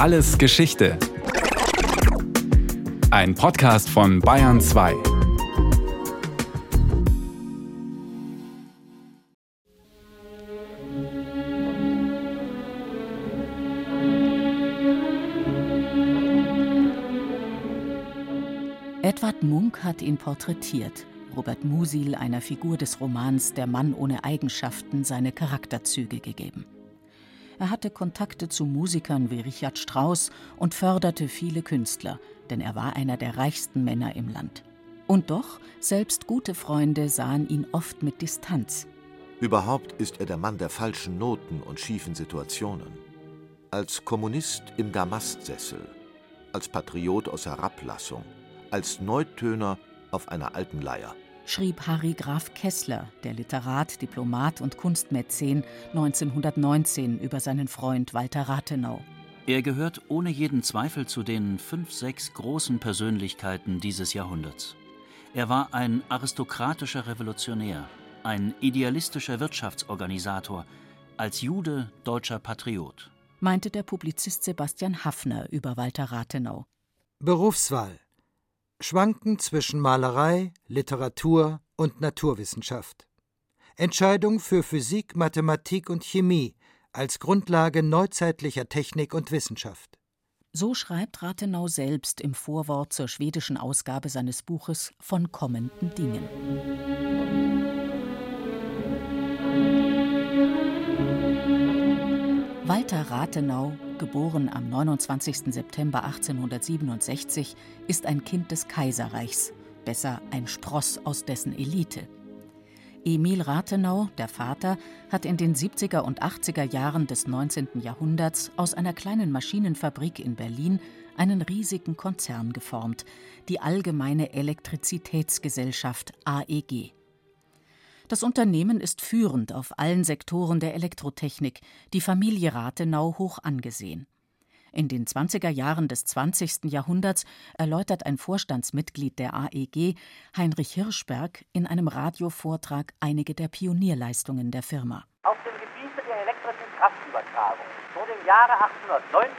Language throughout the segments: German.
Alles Geschichte. Ein Podcast von Bayern 2. Edward Munk hat ihn porträtiert. Robert Musil, einer Figur des Romans Der Mann ohne Eigenschaften, seine Charakterzüge gegeben. Er hatte Kontakte zu Musikern wie Richard Strauss und förderte viele Künstler, denn er war einer der reichsten Männer im Land. Und doch, selbst gute Freunde sahen ihn oft mit Distanz. Überhaupt ist er der Mann der falschen Noten und schiefen Situationen. Als Kommunist im Damastsessel, als Patriot aus Herablassung, als Neutöner auf einer alten Leier schrieb Harry Graf Kessler, der Literat, Diplomat und Kunstmäzen, 1919 über seinen Freund Walter Rathenau. Er gehört ohne jeden Zweifel zu den fünf, sechs großen Persönlichkeiten dieses Jahrhunderts. Er war ein aristokratischer Revolutionär, ein idealistischer Wirtschaftsorganisator, als Jude deutscher Patriot. Meinte der Publizist Sebastian Haffner über Walter Rathenau. Berufswahl Schwanken zwischen Malerei, Literatur und Naturwissenschaft. Entscheidung für Physik, Mathematik und Chemie als Grundlage neuzeitlicher Technik und Wissenschaft. So schreibt Rathenau selbst im Vorwort zur schwedischen Ausgabe seines Buches Von kommenden Dingen. Walter Rathenau geboren am 29. September 1867, ist ein Kind des Kaiserreichs, besser ein Spross aus dessen Elite. Emil Rathenau, der Vater, hat in den 70er und 80er Jahren des 19. Jahrhunderts aus einer kleinen Maschinenfabrik in Berlin einen riesigen Konzern geformt, die Allgemeine Elektrizitätsgesellschaft AEG. Das Unternehmen ist führend auf allen Sektoren der Elektrotechnik, die Familie Rathenau hoch angesehen. In den 20er Jahren des 20. Jahrhunderts erläutert ein Vorstandsmitglied der AEG, Heinrich Hirschberg, in einem Radiovortrag einige der Pionierleistungen der Firma. Auf dem Gebiete der elektrischen Kraftübertragung wurde im Jahre 1890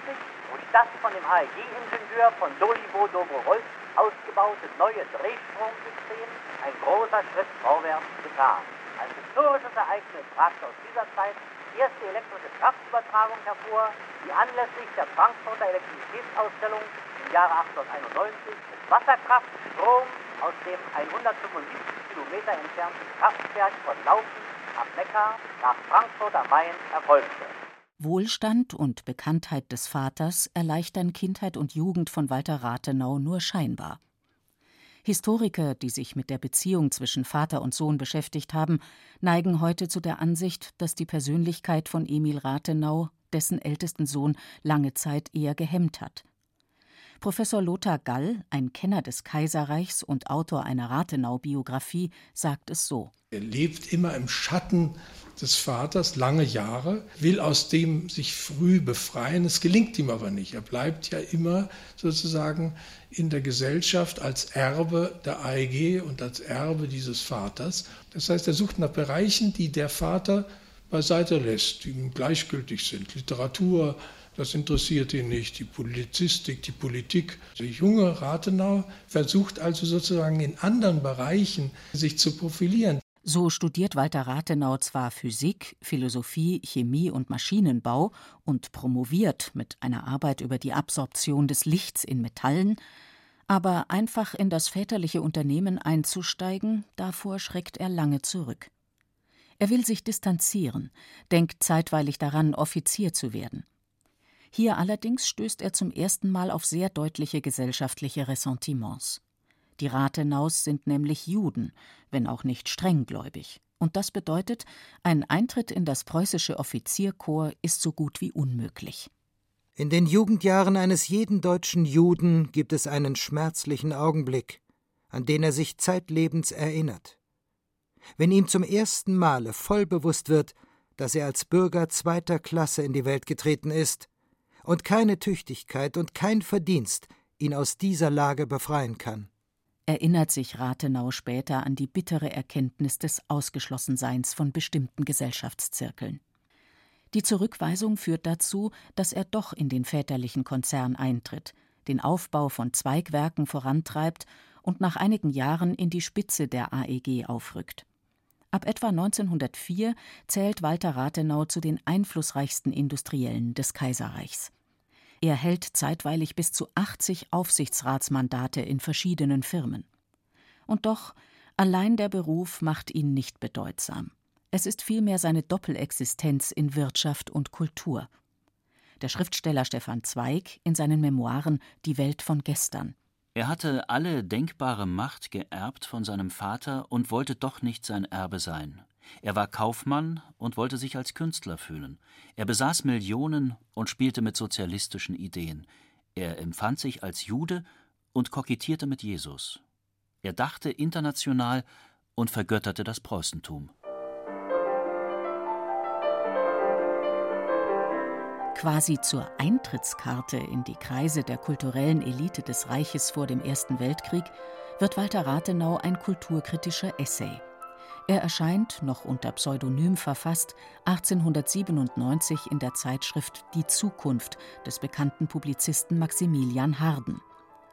durch das von dem AEG-Ingenieur von Dolivo Dobrowolsk ausgebaute neue Drehstromsystem ein großer Schritt vorwärts getan. Ein historisches Ereignis brachte aus dieser Zeit die erste elektrische Kraftübertragung hervor, die anlässlich der Frankfurter Elektrizitätsausstellung im Jahre 1891 mit Wasserkraftstrom aus dem 175 Kilometer entfernten Kraftwerk von Laufen am Neckar nach Frankfurt am Main erfolgte. Wohlstand und Bekanntheit des Vaters erleichtern Kindheit und Jugend von Walter Rathenau nur scheinbar. Historiker, die sich mit der Beziehung zwischen Vater und Sohn beschäftigt haben, neigen heute zu der Ansicht, dass die Persönlichkeit von Emil Rathenau dessen ältesten Sohn lange Zeit eher gehemmt hat. Professor Lothar Gall, ein Kenner des Kaiserreichs und Autor einer Rathenau-Biografie, sagt es so: Er lebt immer im Schatten des Vaters lange Jahre, will aus dem sich früh befreien. Es gelingt ihm aber nicht. Er bleibt ja immer sozusagen in der Gesellschaft als Erbe der AEG und als Erbe dieses Vaters. Das heißt, er sucht nach Bereichen, die der Vater beiseite lässt, die ihm gleichgültig sind. Literatur, das interessiert ihn nicht, die Publizistik, die Politik. Der junge Rathenau versucht also sozusagen in anderen Bereichen sich zu profilieren. So studiert Walter Rathenau zwar Physik, Philosophie, Chemie und Maschinenbau und promoviert mit einer Arbeit über die Absorption des Lichts in Metallen, aber einfach in das väterliche Unternehmen einzusteigen, davor schreckt er lange zurück. Er will sich distanzieren, denkt zeitweilig daran, Offizier zu werden. Hier allerdings stößt er zum ersten Mal auf sehr deutliche gesellschaftliche Ressentiments. Die Rathenaus sind nämlich Juden, wenn auch nicht strenggläubig. Und das bedeutet, ein Eintritt in das preußische Offizierkorps ist so gut wie unmöglich. In den Jugendjahren eines jeden deutschen Juden gibt es einen schmerzlichen Augenblick, an den er sich zeitlebens erinnert. Wenn ihm zum ersten Male voll bewusst wird, dass er als Bürger zweiter Klasse in die Welt getreten ist und keine Tüchtigkeit und kein Verdienst ihn aus dieser Lage befreien kann erinnert sich Rathenau später an die bittere Erkenntnis des Ausgeschlossenseins von bestimmten Gesellschaftszirkeln. Die Zurückweisung führt dazu, dass er doch in den väterlichen Konzern eintritt, den Aufbau von Zweigwerken vorantreibt und nach einigen Jahren in die Spitze der AEG aufrückt. Ab etwa 1904 zählt Walter Rathenau zu den einflussreichsten Industriellen des Kaiserreichs. Er hält zeitweilig bis zu 80 Aufsichtsratsmandate in verschiedenen Firmen. Und doch, allein der Beruf macht ihn nicht bedeutsam. Es ist vielmehr seine Doppelexistenz in Wirtschaft und Kultur. Der Schriftsteller Stefan Zweig in seinen Memoiren Die Welt von gestern. Er hatte alle denkbare Macht geerbt von seinem Vater und wollte doch nicht sein Erbe sein. Er war Kaufmann und wollte sich als Künstler fühlen. Er besaß Millionen und spielte mit sozialistischen Ideen. Er empfand sich als Jude und kokettierte mit Jesus. Er dachte international und vergötterte das Preußentum. Quasi zur Eintrittskarte in die Kreise der kulturellen Elite des Reiches vor dem Ersten Weltkrieg wird Walter Rathenau ein kulturkritischer Essay. Er erscheint, noch unter Pseudonym verfasst, 1897 in der Zeitschrift Die Zukunft des bekannten Publizisten Maximilian Harden.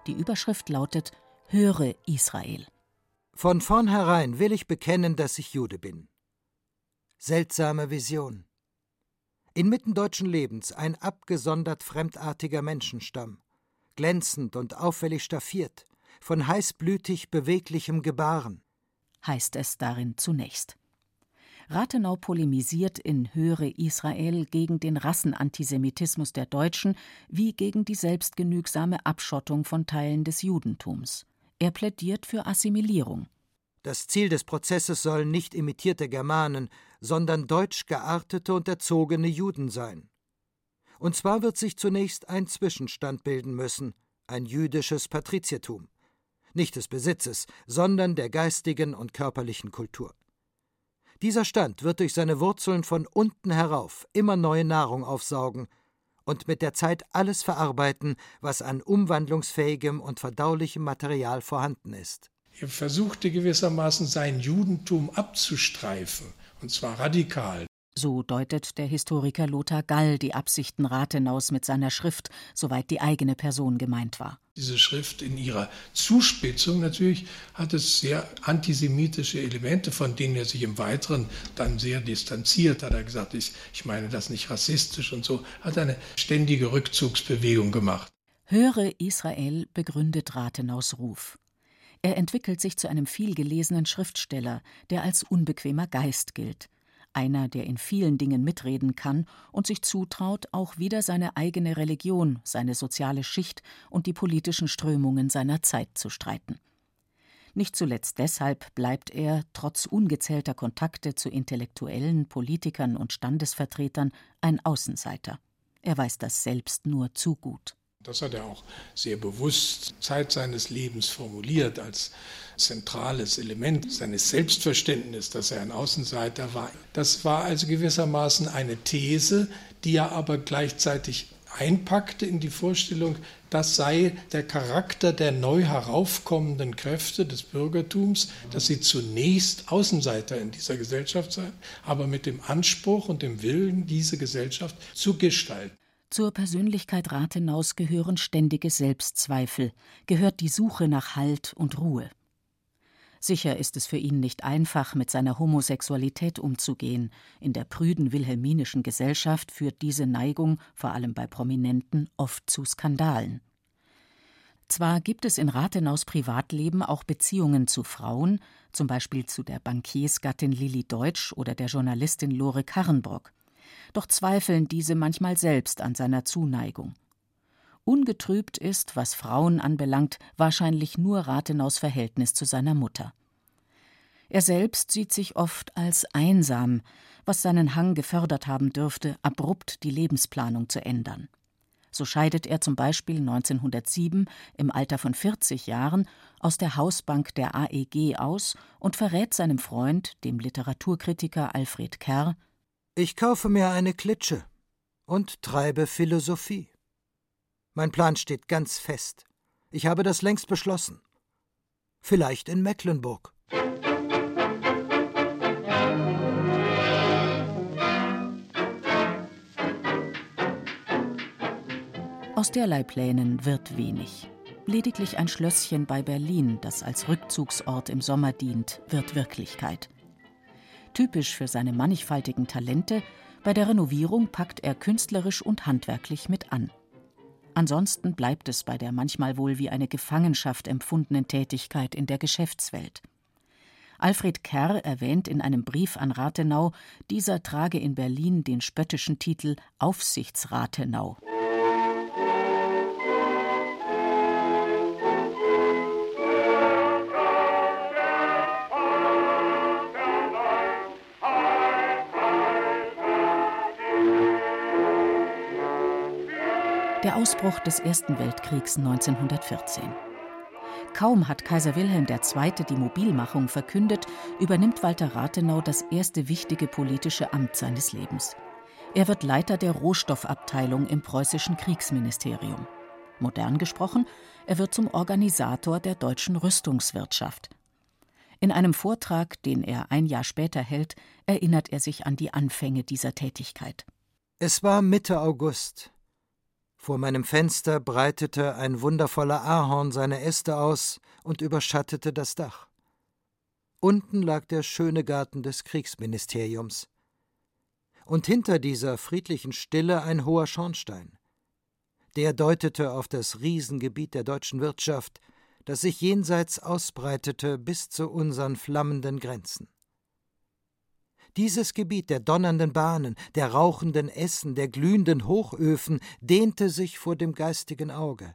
Die Überschrift lautet Höre Israel. Von vornherein will ich bekennen, dass ich Jude bin. Seltsame Vision inmitten deutschen Lebens ein abgesondert fremdartiger Menschenstamm, glänzend und auffällig staffiert, von heißblütig beweglichem Gebaren. Heißt es darin zunächst. Rathenau polemisiert in Höre Israel gegen den Rassenantisemitismus der Deutschen wie gegen die selbstgenügsame Abschottung von Teilen des Judentums. Er plädiert für Assimilierung. Das Ziel des Prozesses sollen nicht imitierte Germanen, sondern deutsch geartete und erzogene Juden sein. Und zwar wird sich zunächst ein Zwischenstand bilden müssen, ein jüdisches Patriziertum, nicht des Besitzes, sondern der geistigen und körperlichen Kultur. Dieser Stand wird durch seine Wurzeln von unten herauf immer neue Nahrung aufsaugen und mit der Zeit alles verarbeiten, was an umwandlungsfähigem und verdaulichem Material vorhanden ist. Er versuchte gewissermaßen sein Judentum abzustreifen, und zwar radikal. So deutet der Historiker Lothar Gall die Absichten Rathenaus mit seiner Schrift, soweit die eigene Person gemeint war. Diese Schrift in ihrer Zuspitzung natürlich hat es sehr antisemitische Elemente, von denen er sich im Weiteren dann sehr distanziert hat. Er gesagt, ich, ich meine das nicht rassistisch und so, hat eine ständige Rückzugsbewegung gemacht. Höre Israel begründet Rathenaus Ruf. Er entwickelt sich zu einem vielgelesenen Schriftsteller, der als unbequemer Geist gilt, einer, der in vielen Dingen mitreden kann und sich zutraut, auch wieder seine eigene Religion, seine soziale Schicht und die politischen Strömungen seiner Zeit zu streiten. Nicht zuletzt deshalb bleibt er, trotz ungezählter Kontakte zu Intellektuellen, Politikern und Standesvertretern, ein Außenseiter. Er weiß das selbst nur zu gut. Das hat er auch sehr bewusst Zeit seines Lebens formuliert als zentrales Element seines Selbstverständnisses, dass er ein Außenseiter war. Das war also gewissermaßen eine These, die er aber gleichzeitig einpackte in die Vorstellung, das sei der Charakter der neu heraufkommenden Kräfte des Bürgertums, dass sie zunächst Außenseiter in dieser Gesellschaft seien, aber mit dem Anspruch und dem Willen, diese Gesellschaft zu gestalten. Zur Persönlichkeit Rathenaus gehören ständige Selbstzweifel, gehört die Suche nach Halt und Ruhe. Sicher ist es für ihn nicht einfach, mit seiner Homosexualität umzugehen. In der prüden wilhelminischen Gesellschaft führt diese Neigung, vor allem bei Prominenten, oft zu Skandalen. Zwar gibt es in Rathenaus Privatleben auch Beziehungen zu Frauen, zum Beispiel zu der Bankiersgattin Lilli Deutsch oder der Journalistin Lore Karrenbrock doch zweifeln diese manchmal selbst an seiner Zuneigung. Ungetrübt ist, was Frauen anbelangt, wahrscheinlich nur Rathenaus Verhältnis zu seiner Mutter. Er selbst sieht sich oft als einsam, was seinen Hang gefördert haben dürfte, abrupt die Lebensplanung zu ändern. So scheidet er zum Beispiel 1907 im Alter von 40 Jahren aus der Hausbank der AEG aus und verrät seinem Freund, dem Literaturkritiker Alfred Kerr, ich kaufe mir eine Klitsche und treibe Philosophie. Mein Plan steht ganz fest. Ich habe das längst beschlossen. Vielleicht in Mecklenburg. Aus derlei Plänen wird wenig. Lediglich ein Schlösschen bei Berlin, das als Rückzugsort im Sommer dient, wird Wirklichkeit. Typisch für seine mannigfaltigen Talente, bei der Renovierung packt er künstlerisch und handwerklich mit an. Ansonsten bleibt es bei der manchmal wohl wie eine Gefangenschaft empfundenen Tätigkeit in der Geschäftswelt. Alfred Kerr erwähnt in einem Brief an Rathenau, dieser trage in Berlin den spöttischen Titel Aufsichtsrathenau. Ausbruch des Ersten Weltkriegs 1914. Kaum hat Kaiser Wilhelm II. die Mobilmachung verkündet, übernimmt Walter Rathenau das erste wichtige politische Amt seines Lebens. Er wird Leiter der Rohstoffabteilung im preußischen Kriegsministerium. Modern gesprochen, er wird zum Organisator der deutschen Rüstungswirtschaft. In einem Vortrag, den er ein Jahr später hält, erinnert er sich an die Anfänge dieser Tätigkeit. Es war Mitte August. Vor meinem Fenster breitete ein wundervoller Ahorn seine Äste aus und überschattete das Dach. Unten lag der schöne Garten des Kriegsministeriums. Und hinter dieser friedlichen Stille ein hoher Schornstein. Der deutete auf das Riesengebiet der deutschen Wirtschaft, das sich jenseits ausbreitete bis zu unseren flammenden Grenzen. Dieses Gebiet der donnernden Bahnen, der rauchenden Essen, der glühenden Hochöfen dehnte sich vor dem geistigen Auge.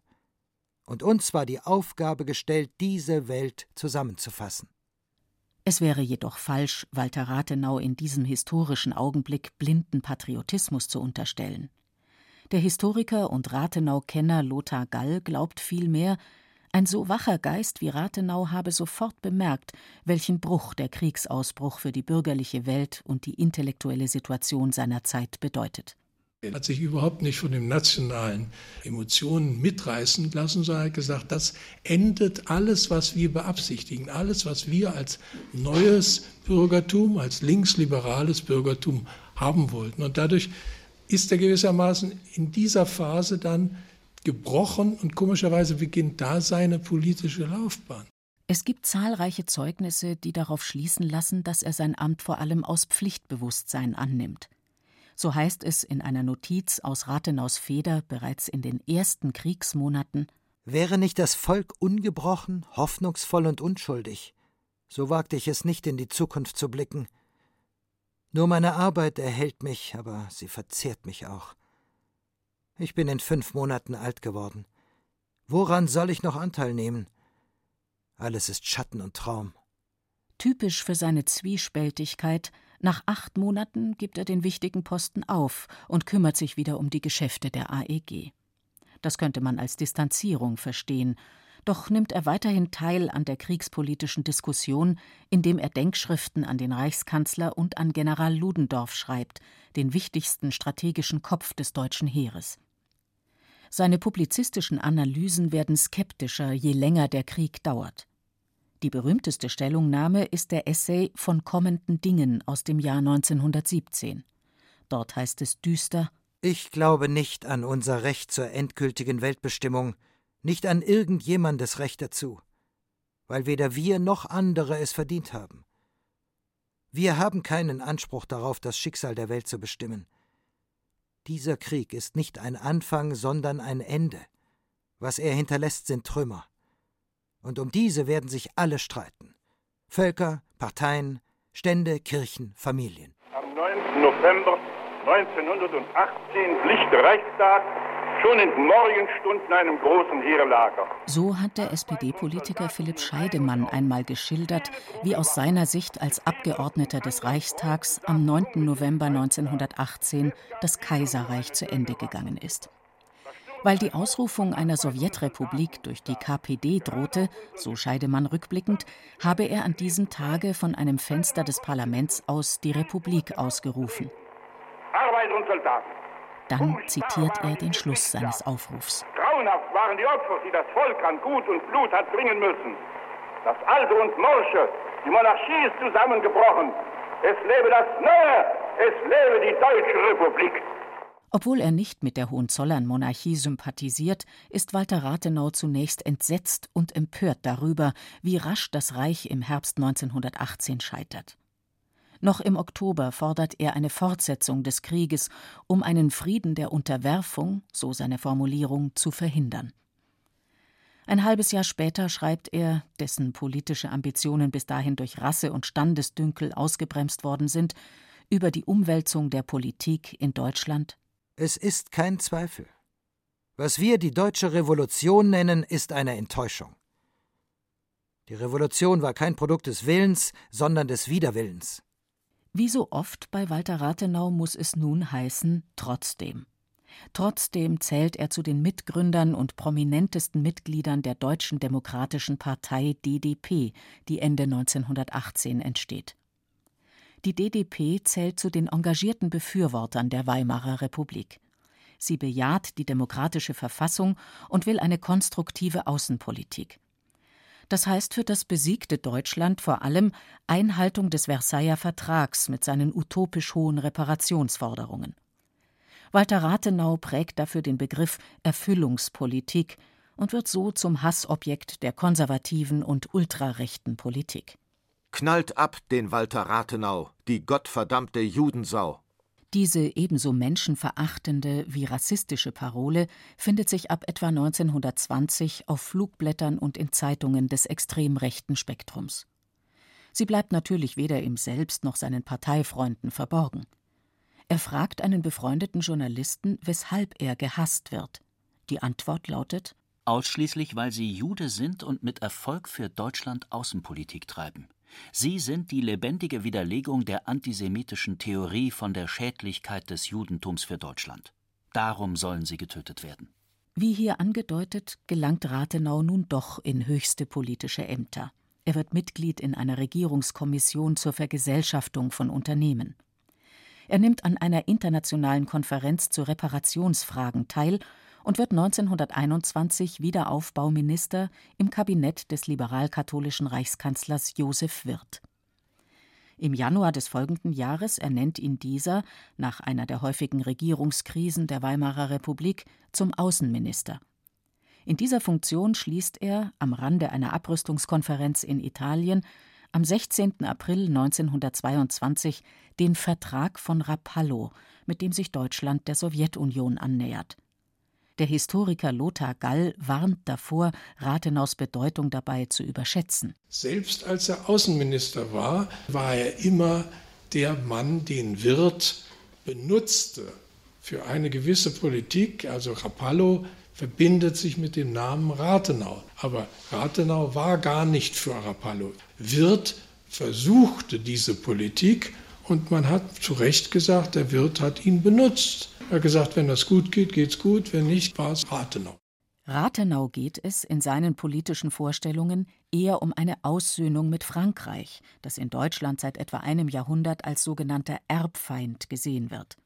Und uns war die Aufgabe gestellt, diese Welt zusammenzufassen. Es wäre jedoch falsch, Walter Rathenau in diesem historischen Augenblick blinden Patriotismus zu unterstellen. Der Historiker und Rathenau-Kenner Lothar Gall glaubt vielmehr, ein so wacher Geist wie Rathenau habe sofort bemerkt, welchen Bruch der Kriegsausbruch für die bürgerliche Welt und die intellektuelle Situation seiner Zeit bedeutet. Er hat sich überhaupt nicht von den nationalen Emotionen mitreißen lassen, sondern hat gesagt, das endet alles, was wir beabsichtigen, alles, was wir als neues Bürgertum, als linksliberales Bürgertum haben wollten. Und dadurch ist er gewissermaßen in dieser Phase dann gebrochen und komischerweise beginnt da seine politische Laufbahn. Es gibt zahlreiche Zeugnisse, die darauf schließen lassen, dass er sein Amt vor allem aus Pflichtbewusstsein annimmt. So heißt es in einer Notiz aus Rathenaus Feder bereits in den ersten Kriegsmonaten Wäre nicht das Volk ungebrochen, hoffnungsvoll und unschuldig, so wagte ich es nicht in die Zukunft zu blicken. Nur meine Arbeit erhält mich, aber sie verzehrt mich auch. Ich bin in fünf Monaten alt geworden. Woran soll ich noch Anteil nehmen? Alles ist Schatten und Traum. Typisch für seine Zwiespältigkeit, nach acht Monaten gibt er den wichtigen Posten auf und kümmert sich wieder um die Geschäfte der AEG. Das könnte man als Distanzierung verstehen, doch nimmt er weiterhin teil an der kriegspolitischen Diskussion, indem er Denkschriften an den Reichskanzler und an General Ludendorff schreibt, den wichtigsten strategischen Kopf des deutschen Heeres. Seine publizistischen Analysen werden skeptischer, je länger der Krieg dauert. Die berühmteste Stellungnahme ist der Essay von kommenden Dingen aus dem Jahr 1917. Dort heißt es düster Ich glaube nicht an unser Recht zur endgültigen Weltbestimmung, nicht an irgendjemandes Recht dazu, weil weder wir noch andere es verdient haben. Wir haben keinen Anspruch darauf, das Schicksal der Welt zu bestimmen. Dieser Krieg ist nicht ein Anfang, sondern ein Ende. Was er hinterlässt, sind Trümmer. Und um diese werden sich alle streiten. Völker, Parteien, Stände, Kirchen, Familien. Am 9. November 1918 glich der Reichstag schon in den Morgenstunden einem großen Heerlager. So hat der SPD-Politiker Philipp Scheidemann einmal geschildert, wie aus seiner Sicht als Abgeordneter des Reichstags am 9. November 1918 das Kaiserreich zu Ende gegangen ist. Weil die Ausrufung einer Sowjetrepublik durch die KPD drohte, so Scheidemann rückblickend, habe er an diesem Tage von einem Fenster des Parlaments aus die Republik ausgerufen. Arbeit und Soldaten. Dann zitiert er den Schluss seines Aufrufs. Grauenhaft waren die Opfer, die das Volk an Gut und Blut hat bringen müssen. Das Alte und Morsche, die Monarchie ist zusammengebrochen. Es lebe das Neue, es lebe die Deutsche Republik. Obwohl er nicht mit der Hohenzollern-Monarchie sympathisiert, ist Walter Rathenau zunächst entsetzt und empört darüber, wie rasch das Reich im Herbst 1918 scheitert. Noch im Oktober fordert er eine Fortsetzung des Krieges, um einen Frieden der Unterwerfung, so seine Formulierung, zu verhindern. Ein halbes Jahr später schreibt er, dessen politische Ambitionen bis dahin durch Rasse und Standesdünkel ausgebremst worden sind, über die Umwälzung der Politik in Deutschland Es ist kein Zweifel. Was wir die deutsche Revolution nennen, ist eine Enttäuschung. Die Revolution war kein Produkt des Willens, sondern des Widerwillens. Wie so oft bei Walter Rathenau muss es nun heißen trotzdem. Trotzdem zählt er zu den Mitgründern und prominentesten Mitgliedern der Deutschen Demokratischen Partei DDP, die Ende 1918 entsteht. Die DDP zählt zu den engagierten Befürwortern der Weimarer Republik. Sie bejaht die demokratische Verfassung und will eine konstruktive Außenpolitik. Das heißt für das besiegte Deutschland vor allem Einhaltung des Versailler Vertrags mit seinen utopisch hohen Reparationsforderungen. Walter Rathenau prägt dafür den Begriff Erfüllungspolitik und wird so zum Hassobjekt der konservativen und ultrarechten Politik. Knallt ab den Walter Rathenau, die gottverdammte Judensau. Diese ebenso menschenverachtende wie rassistische Parole findet sich ab etwa 1920 auf Flugblättern und in Zeitungen des extrem rechten Spektrums. Sie bleibt natürlich weder ihm selbst noch seinen Parteifreunden verborgen. Er fragt einen befreundeten Journalisten, weshalb er gehasst wird. Die Antwort lautet Ausschließlich, weil sie Jude sind und mit Erfolg für Deutschland Außenpolitik treiben. Sie sind die lebendige Widerlegung der antisemitischen Theorie von der Schädlichkeit des Judentums für Deutschland. Darum sollen sie getötet werden. Wie hier angedeutet, gelangt Rathenau nun doch in höchste politische Ämter. Er wird Mitglied in einer Regierungskommission zur Vergesellschaftung von Unternehmen. Er nimmt an einer internationalen Konferenz zu Reparationsfragen teil und wird 1921 Wiederaufbauminister im Kabinett des liberal-katholischen Reichskanzlers Josef Wirth. Im Januar des folgenden Jahres ernennt ihn dieser, nach einer der häufigen Regierungskrisen der Weimarer Republik, zum Außenminister. In dieser Funktion schließt er, am Rande einer Abrüstungskonferenz in Italien, am 16. April 1922 den Vertrag von Rapallo, mit dem sich Deutschland der Sowjetunion annähert. Der Historiker Lothar Gall warnt davor, Rathenaus Bedeutung dabei zu überschätzen. Selbst als er Außenminister war, war er immer der Mann, den Wirth benutzte für eine gewisse Politik. Also Rapallo verbindet sich mit dem Namen Rathenau. Aber Rathenau war gar nicht für Rapallo. Wirth versuchte diese Politik und man hat zu Recht gesagt, der Wirt hat ihn benutzt. Er hat gesagt, wenn das gut geht, geht's gut, wenn nicht, war es Rathenau. Rathenau geht es in seinen politischen Vorstellungen eher um eine Aussöhnung mit Frankreich, das in Deutschland seit etwa einem Jahrhundert als sogenannter Erbfeind gesehen wird.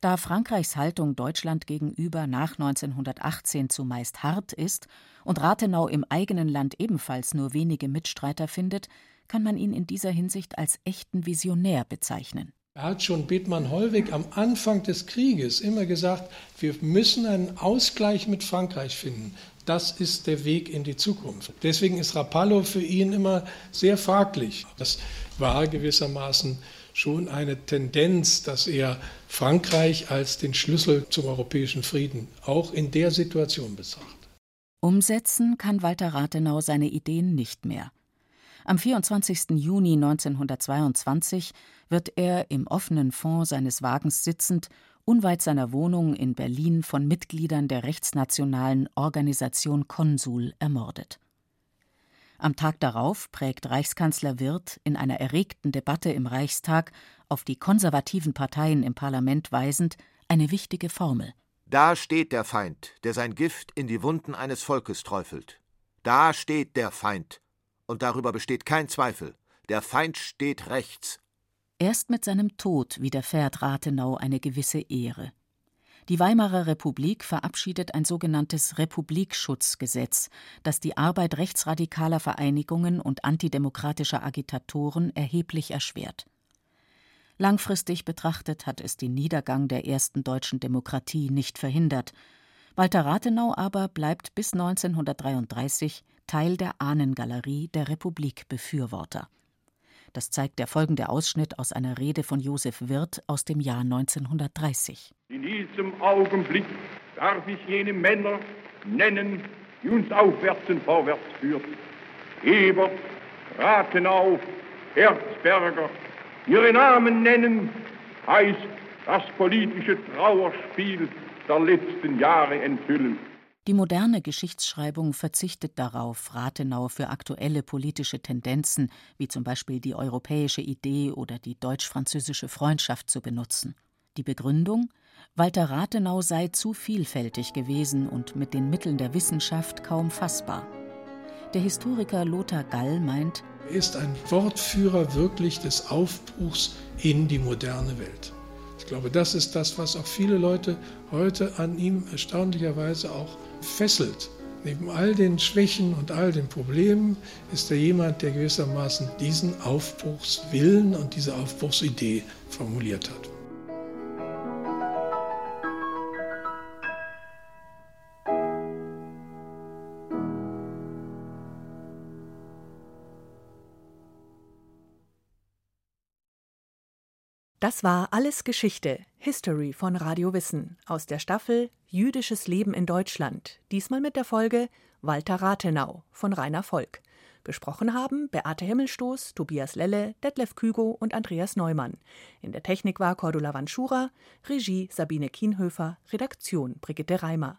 Da Frankreichs Haltung Deutschland gegenüber nach 1918 zumeist hart ist und Rathenau im eigenen Land ebenfalls nur wenige Mitstreiter findet, kann man ihn in dieser Hinsicht als echten Visionär bezeichnen. Er hat schon Bethmann Hollweg am Anfang des Krieges immer gesagt, wir müssen einen Ausgleich mit Frankreich finden. Das ist der Weg in die Zukunft. Deswegen ist Rapallo für ihn immer sehr fraglich. Das war gewissermaßen schon eine Tendenz, dass er Frankreich als den Schlüssel zum europäischen Frieden auch in der Situation betrachtet. Umsetzen kann Walter Rathenau seine Ideen nicht mehr. Am 24. Juni 1922 wird er im offenen Fond seines Wagens sitzend unweit seiner Wohnung in Berlin von Mitgliedern der rechtsnationalen Organisation Konsul ermordet. Am Tag darauf prägt Reichskanzler Wirth in einer erregten Debatte im Reichstag auf die konservativen Parteien im Parlament weisend eine wichtige Formel. Da steht der Feind, der sein Gift in die Wunden eines Volkes träufelt. Da steht der Feind, und darüber besteht kein Zweifel, der Feind steht rechts. Erst mit seinem Tod widerfährt Rathenau eine gewisse Ehre. Die Weimarer Republik verabschiedet ein sogenanntes Republikschutzgesetz, das die Arbeit rechtsradikaler Vereinigungen und antidemokratischer Agitatoren erheblich erschwert. Langfristig betrachtet hat es den Niedergang der ersten deutschen Demokratie nicht verhindert. Walter Rathenau aber bleibt bis 1933 Teil der Ahnengalerie der Republikbefürworter. Das zeigt der folgende Ausschnitt aus einer Rede von Josef Wirth aus dem Jahr 1930. In diesem Augenblick darf ich jene Männer nennen, die uns aufwärts und vorwärts führten. Ebert, Rathenau, Erzberger. Ihre Namen nennen heißt das politische Trauerspiel der letzten Jahre enthüllen. Die moderne Geschichtsschreibung verzichtet darauf, Rathenau für aktuelle politische Tendenzen, wie zum Beispiel die europäische Idee oder die deutsch-französische Freundschaft, zu benutzen. Die Begründung? Walter Rathenau sei zu vielfältig gewesen und mit den Mitteln der Wissenschaft kaum fassbar. Der Historiker Lothar Gall meint, er ist ein Wortführer wirklich des Aufbruchs in die moderne Welt. Ich glaube, das ist das, was auch viele Leute heute an ihm erstaunlicherweise auch fesselt. Neben all den Schwächen und all den Problemen ist er jemand, der gewissermaßen diesen Aufbruchswillen und diese Aufbruchsidee formuliert hat. Das war Alles Geschichte, History von Radio Wissen aus der Staffel Jüdisches Leben in Deutschland, diesmal mit der Folge Walter Rathenau von Rainer Volk. Gesprochen haben Beate Himmelstoß, Tobias Lelle, Detlef Kügo und Andreas Neumann. In der Technik war Cordula Vanschura, Regie Sabine Kienhöfer, Redaktion Brigitte Reimer.